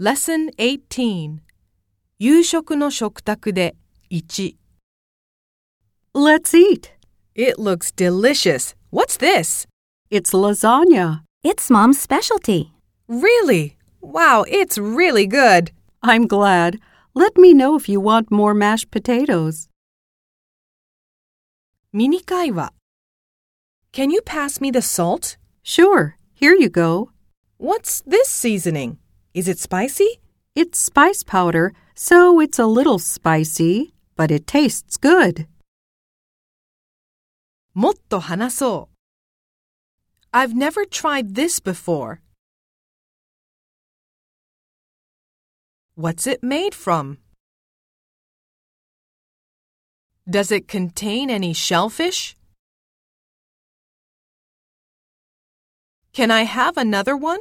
Lesson 18夕食の食卓で1 Let's eat. It looks delicious. What's this? It's lasagna. It's Mom's specialty. Really? Wow, it's really good. I'm glad. Let me know if you want more mashed potatoes. ミニ会話 Can you pass me the salt? Sure, here you go. What's this seasoning? Is it spicy? It's spice powder, so it's a little spicy, but it tastes good. もっと話そう。I've never tried this before. What's it made from? Does it contain any shellfish? Can I have another one?